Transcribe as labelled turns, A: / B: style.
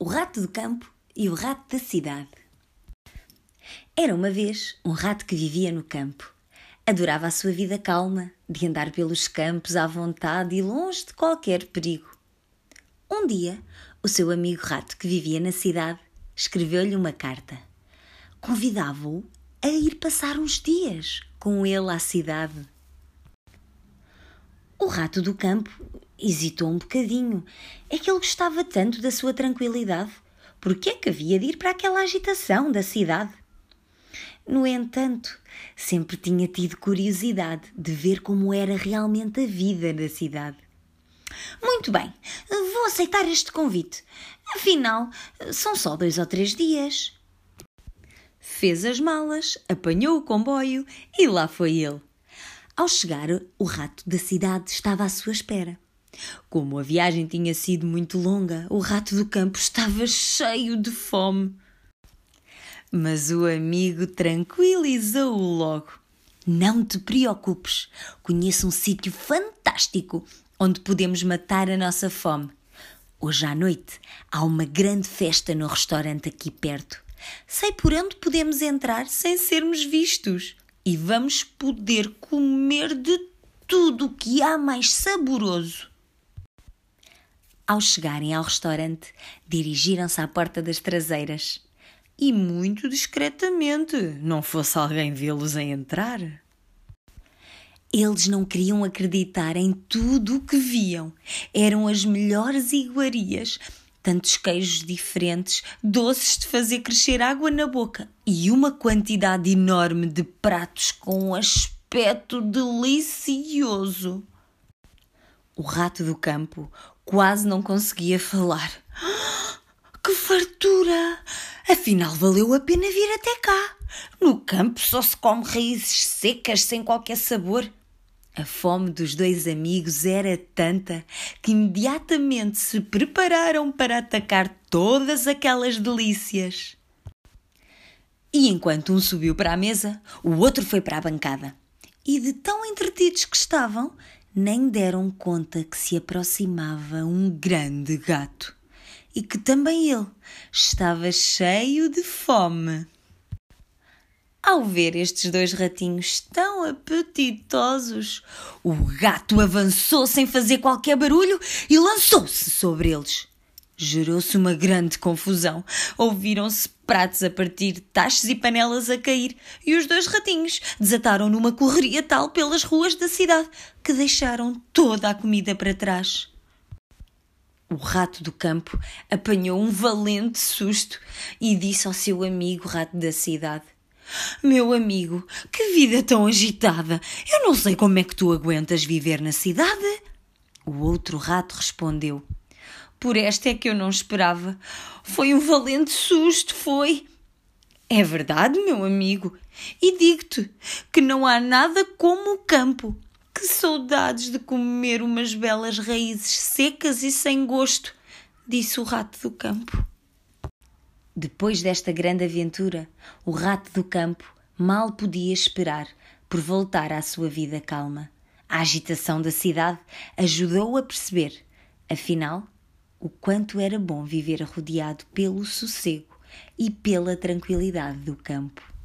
A: O rato do campo e o rato da cidade. Era uma vez um rato que vivia no campo. Adorava a sua vida calma, de andar pelos campos à vontade e longe de qualquer perigo. Um dia, o seu amigo rato que vivia na cidade escreveu-lhe uma carta. Convidava-o a ir passar uns dias com ele à cidade. O rato do campo hesitou um bocadinho. É que ele gostava tanto da sua tranquilidade. Por que é que havia de ir para aquela agitação da cidade? No entanto, sempre tinha tido curiosidade de ver como era realmente a vida da cidade. Muito bem, vou aceitar este convite. Afinal, são só dois ou três dias. Fez as malas, apanhou o comboio e lá foi ele. Ao chegar, o rato da cidade estava à sua espera. Como a viagem tinha sido muito longa, o rato do campo estava cheio de fome. Mas o amigo tranquilizou-o logo. Não te preocupes, conheço um sítio fantástico onde podemos matar a nossa fome. Hoje à noite há uma grande festa no restaurante aqui perto. Sei por onde podemos entrar sem sermos vistos e vamos poder comer de tudo o que há mais saboroso. Ao chegarem ao restaurante, dirigiram-se à porta das traseiras. E muito discretamente, não fosse alguém vê-los a entrar. Eles não queriam acreditar em tudo o que viam. Eram as melhores iguarias, tantos queijos diferentes, doces de fazer crescer água na boca e uma quantidade enorme de pratos com um aspecto delicioso. O rato do campo quase não conseguia falar. Que fartura! Afinal, valeu a pena vir até cá. No campo só se come raízes secas sem qualquer sabor. A fome dos dois amigos era tanta que imediatamente se prepararam para atacar todas aquelas delícias. E enquanto um subiu para a mesa, o outro foi para a bancada. E de tão entretidos que estavam, nem deram conta que se aproximava um grande gato e que também ele estava cheio de fome. Ao ver estes dois ratinhos tão apetitosos, o gato avançou sem fazer qualquer barulho e lançou-se sobre eles. Gerou-se uma grande confusão. Ouviram-se pratos a partir, tachos e panelas a cair, e os dois ratinhos desataram numa correria tal pelas ruas da cidade que deixaram toda a comida para trás. O rato do campo apanhou um valente susto e disse ao seu amigo rato da cidade: Meu amigo, que vida tão agitada! Eu não sei como é que tu aguentas viver na cidade. O outro rato respondeu: por esta é que eu não esperava. Foi um valente susto, foi. É verdade, meu amigo, e digo-te que não há nada como o campo. Que saudades de comer umas belas raízes secas e sem gosto, disse o rato do campo. Depois desta grande aventura, o rato do campo mal podia esperar por voltar à sua vida calma. A agitação da cidade ajudou-o a perceber, afinal, o quanto era bom viver rodeado pelo sossego e pela tranquilidade do campo.